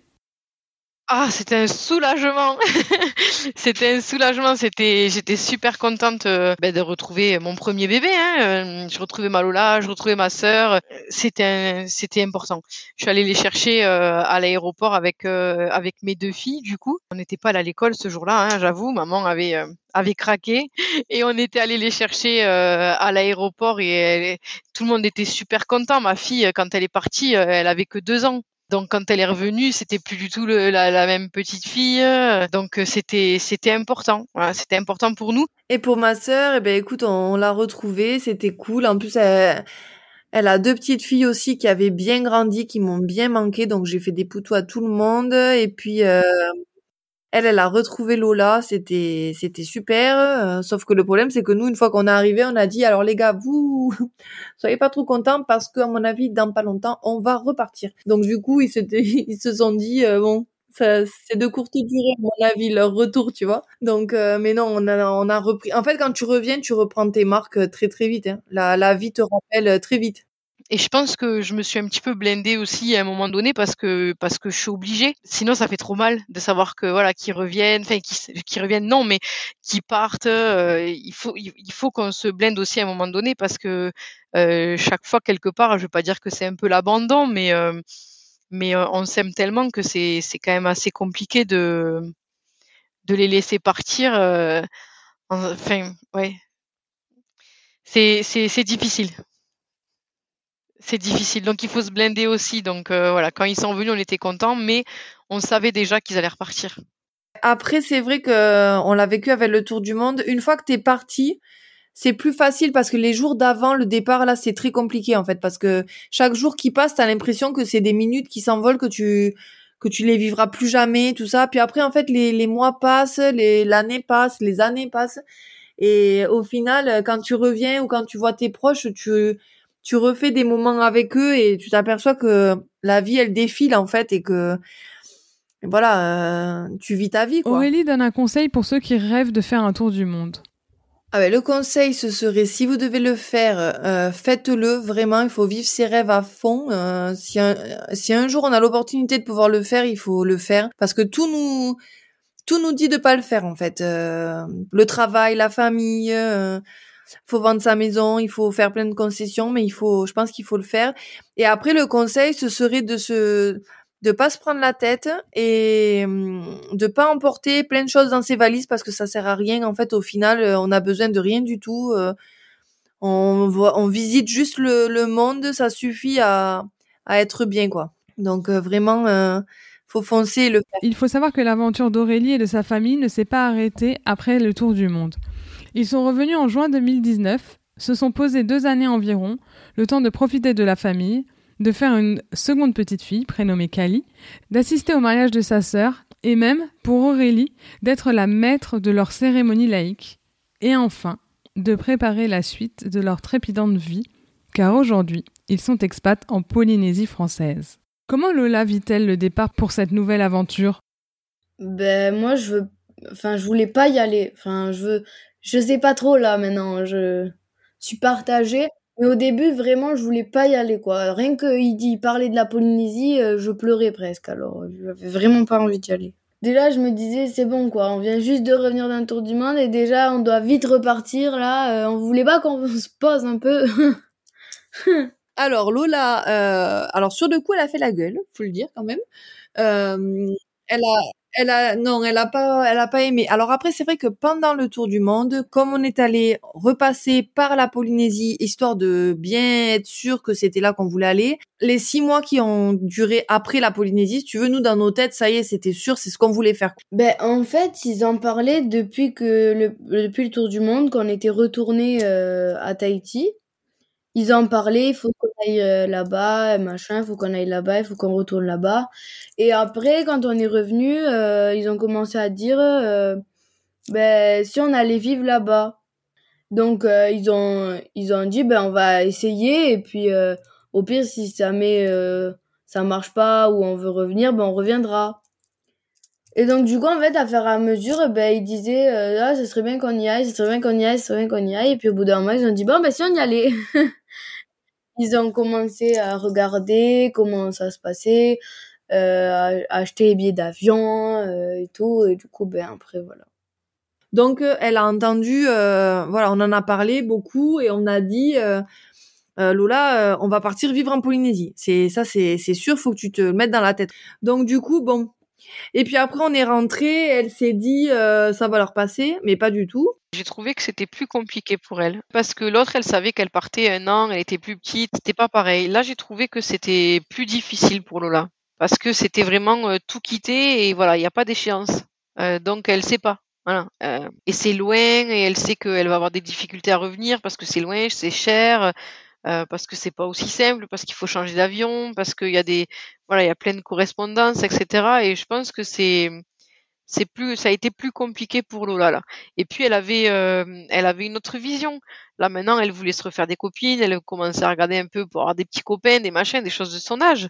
Ah, c'était un soulagement. (laughs) c'était un soulagement. C'était, j'étais super contente euh, ben, de retrouver mon premier bébé. Hein. Euh, je retrouvais ma Lola, je retrouvais ma sœur. C'était, c'était important. Je suis allée les chercher euh, à l'aéroport avec avec mes deux filles. Du coup, on n'était pas à l'école ce jour-là. Hein, j'avoue, maman avait avait craqué (laughs) et on était allé les chercher à l'aéroport et tout le monde était super content. Ma fille, quand elle est partie, elle avait que deux ans. Donc quand elle est revenue, c'était plus du tout la, même petite fille. Donc euh, c'était c'était important. c'était important pour nous. Et pour ma sœur, eh ben écoute, on, l'a retrouvée, c'était cool. En plus, elle, a deux petites filles aussi qui avaient bien grandi, qui m'ont bien manqué. Donc j'ai fait des poutous à tout le monde. Et puis euh, elle, elle a retrouvé Lola, c'était c'était super. Euh, sauf que le problème, c'est que nous, une fois qu'on est arrivé, on a dit alors les gars, vous (laughs) soyez pas trop contents parce qu'à mon avis, dans pas longtemps, on va repartir. Donc du coup, ils se (laughs) ils se sont dit euh, bon. C'est de courte durée, à mon avis, leur retour, tu vois. Donc, euh, mais non, on a, on a repris. En fait, quand tu reviens, tu reprends tes marques très très vite. Hein. La, la vie te rappelle très vite. Et je pense que je me suis un petit peu blindée aussi à un moment donné parce que parce que je suis obligée. Sinon, ça fait trop mal de savoir que voilà, qu'ils reviennent, enfin qui reviennent non, mais qui partent. Euh, il faut il faut qu'on se blinde aussi à un moment donné parce que euh, chaque fois quelque part, je vais pas dire que c'est un peu l'abandon, mais euh, mais on s'aime tellement que c'est c'est quand même assez compliqué de de les laisser partir. enfin, ouais, c'est c'est difficile c'est difficile. Donc il faut se blinder aussi. Donc euh, voilà, quand ils sont venus, on était contents, mais on savait déjà qu'ils allaient repartir. Après, c'est vrai que on l'a vécu avec le Tour du Monde. Une fois que tu es parti, c'est plus facile parce que les jours d'avant le départ là c'est très compliqué en fait parce que chaque jour qui passe t'as l'impression que c'est des minutes qui s'envolent que tu que tu les vivras plus jamais tout ça puis après en fait les, les mois passent les l'année passe les années passent et au final quand tu reviens ou quand tu vois tes proches tu tu refais des moments avec eux et tu t'aperçois que la vie elle défile en fait et que voilà, euh, tu vis ta vie. Quoi. Aurélie donne un conseil pour ceux qui rêvent de faire un tour du monde. Ah ben, le conseil, ce serait, si vous devez le faire, euh, faites-le vraiment. Il faut vivre ses rêves à fond. Euh, si, un, si un jour on a l'opportunité de pouvoir le faire, il faut le faire parce que tout nous, tout nous dit de pas le faire en fait. Euh, le travail, la famille. Faut vendre sa maison, il faut faire plein de concessions, mais il faut, je pense qu'il faut le faire. Et après, le conseil, ce serait de se, de pas se prendre la tête et hum, de pas emporter plein de choses dans ses valises parce que ça sert à rien. En fait, au final, euh, on a besoin de rien du tout. Euh, on voit, on visite juste le, monde, ça suffit à, à être bien, quoi. Donc euh, vraiment, euh, faut foncer le. Il faut savoir que l'aventure d'Aurélie et de sa famille ne s'est pas arrêtée après le tour du monde. Ils sont revenus en juin 2019, se sont posés deux années environ, le temps de profiter de la famille, de faire une seconde petite fille prénommée Kali, d'assister au mariage de sa sœur et même, pour Aurélie, d'être la maître de leur cérémonie laïque. Et enfin, de préparer la suite de leur trépidante vie, car aujourd'hui, ils sont expats en Polynésie française. Comment Lola vit-elle le départ pour cette nouvelle aventure? Ben moi je veux enfin je voulais pas y aller. Enfin je veux je sais pas trop là maintenant, je suis partagée. Mais au début, vraiment, je voulais pas y aller, quoi. Rien qu'il dit parler de la Polynésie, euh, je pleurais presque. Alors, j'avais vraiment pas envie d'y aller. Déjà, je me disais, c'est bon, quoi. On vient juste de revenir d'un tour du monde et déjà, on doit vite repartir, là. Euh, on voulait pas qu'on (laughs) se pose un peu. (laughs) Alors Lola, euh, alors sur le coup, elle a fait la gueule, faut le dire quand même. Euh, elle a, elle a, non, elle a pas, elle a pas aimé. Alors après, c'est vrai que pendant le tour du monde, comme on est allé repasser par la Polynésie, histoire de bien être sûr que c'était là qu'on voulait aller, les six mois qui ont duré après la Polynésie, si tu veux, nous dans nos têtes, ça y est, c'était sûr, c'est ce qu'on voulait faire. ben, en fait, ils en parlaient depuis que le, depuis le tour du monde, qu'on était retourné euh, à Tahiti. Ils en parlaient, il faut qu'on aille euh, là-bas, machin, il faut qu'on aille là-bas, il faut qu'on retourne là-bas. Et après, quand on est revenu, euh, ils ont commencé à dire, euh, ben, si on allait vivre là-bas. Donc, ils ont, ils ont dit, ben, on va essayer, et puis, au pire, si ça ça marche pas, ou on veut revenir, ben, on reviendra. Et donc, du coup, en fait, à faire à mesure, ben, ils disaient, euh, ah, ce serait bien qu'on y aille, ce serait bien qu'on y aille, ce serait bien qu'on y aille. Et puis, au bout d'un moment, ils ont dit, bon, ben, si on y allait. (laughs) ils ont commencé à regarder comment ça se passait, euh, à acheter les billets d'avion euh, et tout. Et du coup, ben, après, voilà. Donc euh, elle a entendu, voilà, on en a parlé beaucoup et on a dit, Lola, on va partir vivre en Polynésie. C'est ça, c'est sûr, faut que tu te le mettes dans la tête. Donc du coup, bon. Et puis après on est rentré, elle s'est dit, euh, ça va leur passer, mais pas du tout. J'ai trouvé que c'était plus compliqué pour elle. Parce que l'autre, elle savait qu'elle partait un an, elle était plus petite, c'était pas pareil. Là, j'ai trouvé que c'était plus difficile pour Lola. Parce que c'était vraiment euh, tout quitter et voilà, il n'y a pas d'échéance. Euh, donc, elle sait pas. Et c'est loin et elle sait qu'elle va avoir des difficultés à revenir parce que c'est loin, c'est cher, euh, parce que c'est pas aussi simple, parce qu'il faut changer d'avion, parce qu'il y a des, voilà, il y a plein de correspondances, etc. Et je pense que c'est, c'est plus, ça a été plus compliqué pour Lola. Et puis elle avait, euh, elle avait une autre vision. Là maintenant, elle voulait se refaire des copines, elle commençait à regarder un peu pour avoir des petits copains, des machins, des choses de son âge.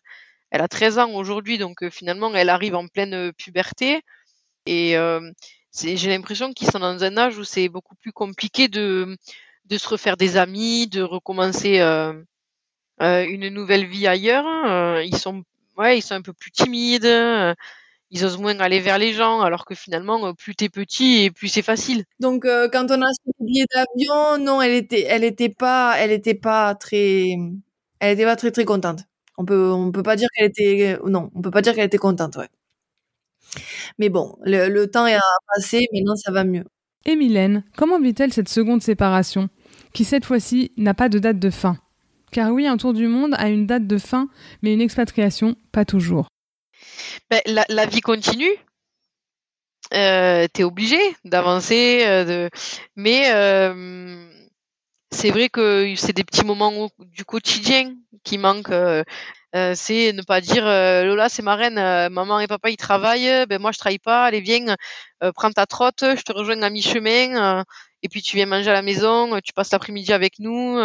Elle a 13 ans aujourd'hui, donc euh, finalement, elle arrive en pleine puberté. Et j'ai l'impression qu'ils sont dans un âge où c'est beaucoup plus compliqué de, de se refaire des amis, de recommencer euh, euh, une nouvelle vie ailleurs. Euh, ils sont, ouais, ils sont un peu plus timides. euh, ils osent moins aller vers les gens, alors que finalement, euh, plus t'es petit et plus c'est facile. Donc euh, quand on a acheté le billet d'avion, non, elle était, elle était pas, elle était pas très, elle était pas très très contente. On peut, on peut pas dire qu'elle était, non, on peut pas dire qu'elle était contente, ouais. Mais bon, le, le temps est passé, maintenant ça va mieux. Et Mylène, comment vit-elle cette seconde séparation, qui cette fois-ci n'a pas de date de fin Car oui, un tour du monde a une date de fin, mais une expatriation, pas toujours. Ben, la, vie continue. Euh, t'es obligé d'avancer, euh, de... mais euh, c'est vrai que c'est des petits moments du quotidien qui manquent. Euh, euh, c'est ne pas dire Lola c'est ma reine, maman et papa ils travaillent, ben moi je travaille pas, allez viens, prends ta trotte, je te rejoins à mi-chemin, et puis tu viens manger à la maison, tu passes l'après-midi avec nous,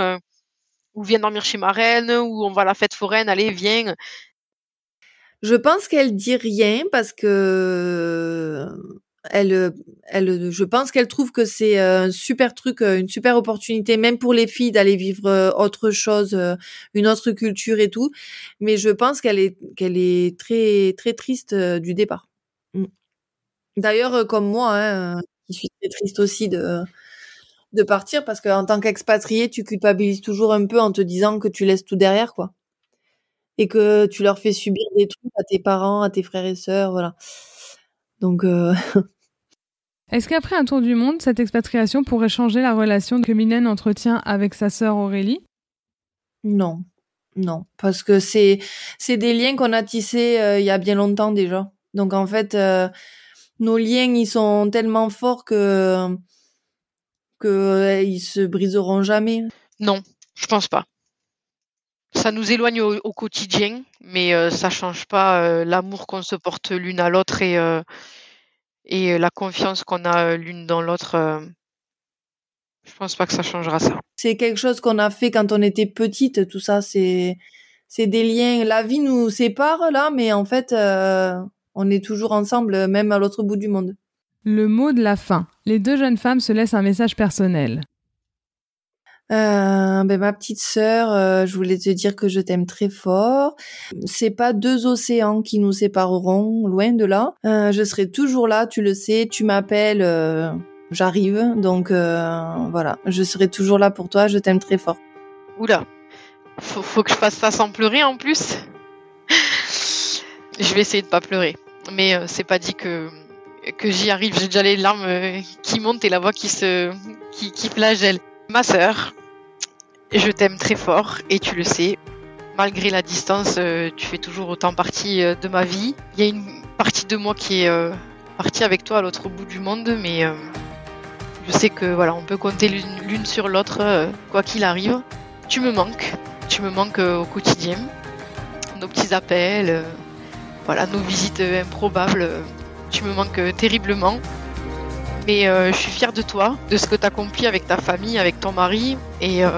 ou viens dormir chez ma reine, ou on va à la fête foraine, allez viens. Je pense qu'elle dit rien parce que elle, elle, je pense qu'elle trouve que c'est un super truc, une super opportunité, même pour les filles, d'aller vivre autre chose, une autre culture et tout. Mais je pense qu'elle est, qu'elle est très, très triste du départ. Mmh. D'ailleurs, comme moi, hein, je suis très triste aussi de, de partir parce qu'en tant qu'expatrié, tu culpabilises toujours un peu en te disant que tu laisses tout derrière, quoi. Et que tu leur fais subir des trucs à tes parents, à tes frères et sœurs, voilà. Donc, (laughs) Est-ce qu'après un tour du monde, cette expatriation pourrait changer la relation que Mylène entretient avec sa sœur Aurélie? Non, non, parce que c'est c'est des liens qu'on a tissés euh, il y a bien longtemps déjà. Donc en fait, euh, nos liens ils sont tellement forts que que euh, ils se briseront jamais. Non, je pense pas. Ça nous éloigne au, quotidien, mais ça change pas l'amour qu'on se porte l'une à l'autre et et la confiance qu'on a l'une dans l'autre, je pense pas que ça changera ça. C'est quelque chose qu'on a fait quand on était petite, tout ça, c'est c'est des liens. La vie nous sépare là, mais en fait, on est toujours ensemble, même à l'autre bout du monde. Le mot de la fin. Les deux jeunes femmes se laissent un message personnel. Euh, ben ma petite sœur, euh, je voulais te dire que je t'aime très fort. C'est pas deux océans qui nous sépareront, loin de là. Euh, je serai toujours là, tu le sais. Tu m'appelles, j'arrive. Donc voilà, je serai toujours là pour toi. Je t'aime très fort. Oula, faut, que je fasse ça sans pleurer en plus. je vais essayer de pas pleurer, mais c'est pas dit que que j'y arrive. J'ai déjà les larmes qui montent et la voix qui se qui, qui. Ma sœur, je t'aime très fort et tu le sais. Malgré la distance, euh, tu fais toujours autant partie euh, de ma vie. Il y a une partie de moi qui est euh, partie avec toi à l'autre bout du monde, mais je sais que voilà, on peut compter l'une sur l'autre, quoi qu'il arrive. Tu me manques, tu me manques au quotidien. Nos petits appels, voilà, nos visites improbables, tu me manques terriblement. Mais euh, je suis fière de toi, de ce que tu as accompli avec ta famille, avec ton mari et, euh,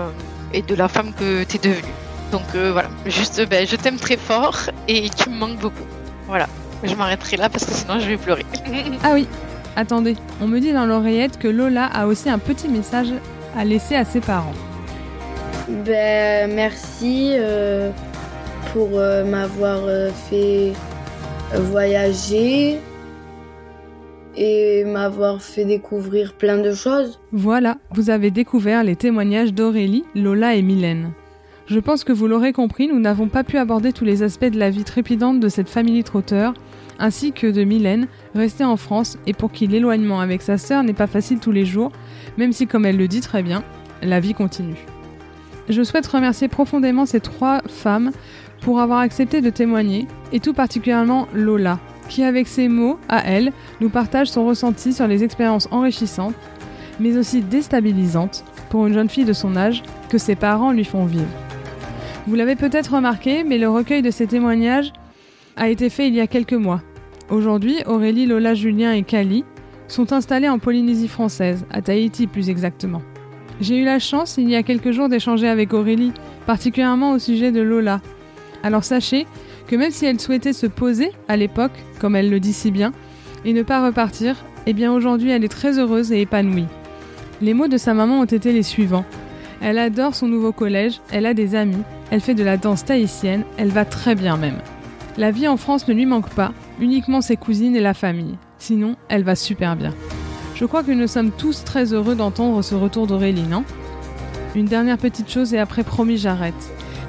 et de la femme que tu es devenue. Donc euh, voilà, juste ben, je t'aime très fort et tu me manques beaucoup. Voilà, je m'arrêterai là parce que sinon je vais pleurer. (laughs) ah oui, attendez, on me dit dans l'oreillette que Lola a aussi un petit message à laisser à ses parents. Ben merci pour m'avoir fait voyager, et m'avoir fait découvrir plein de choses. Voilà, vous avez découvert les témoignages d'Aurélie, Lola et Mylène. Je pense que vous l'aurez compris, nous n'avons pas pu aborder tous les aspects de la vie trépidante de cette famille trotteur, ainsi que de Mylène, restée en France et pour qui l'éloignement avec sa sœur n'est pas facile tous les jours, même si, comme elle le dit très bien, la vie continue. Je souhaite remercier profondément ces trois femmes pour avoir accepté de témoigner, et tout particulièrement Lola, qui avec ses mots, à elle, nous partage son ressenti sur les expériences enrichissantes, mais aussi déstabilisantes, pour une jeune fille de son âge, que ses parents lui font vivre. Vous l'avez peut-être remarqué, mais le recueil de ces témoignages a été fait il y a quelques mois. Aujourd'hui, Aurélie, Lola, Julien et Kali sont installés en Polynésie française, à Tahiti plus exactement. J'ai eu la chance il y a quelques jours d'échanger avec Aurélie, particulièrement au sujet de Lola. Alors sachez que même si elle souhaitait se poser à l'époque, comme elle le dit si bien, et ne pas repartir, eh bien aujourd'hui elle est très heureuse et épanouie. Les mots de sa maman ont été les suivants. Elle adore son nouveau collège, elle a des amis, elle fait de la danse tahitienne, elle va très bien même. La vie en France ne lui manque pas, uniquement ses cousines et la famille. Sinon, elle va super bien. Je crois que nous sommes tous très heureux d'entendre ce retour d'Aurélie, non? Une dernière petite chose et après promis j'arrête.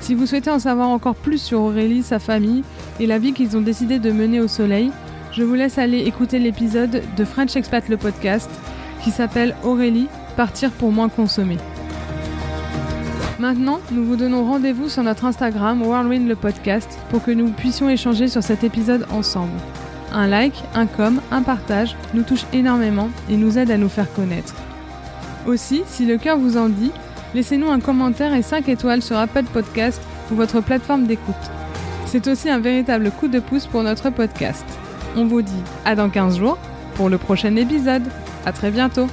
Si vous souhaitez en savoir encore plus sur Aurélie, sa famille et la vie qu'ils ont décidé de mener au soleil, je vous laisse aller écouter l'épisode de French Expat le podcast qui s'appelle Aurélie, partir pour moins consommer. Maintenant, nous vous donnons rendez-vous sur notre Instagram Whirlwind le podcast pour que nous puissions échanger sur cet épisode ensemble. Un like, un com, un partage nous touche énormément et nous aide à nous faire connaître. Aussi, si le cœur vous en dit, Laissez-nous un commentaire et 5 étoiles sur Apple Podcast ou votre plateforme d'écoute. C'est aussi un véritable coup de pouce pour notre podcast. On vous dit à dans 15 jours pour le prochain épisode. À très bientôt.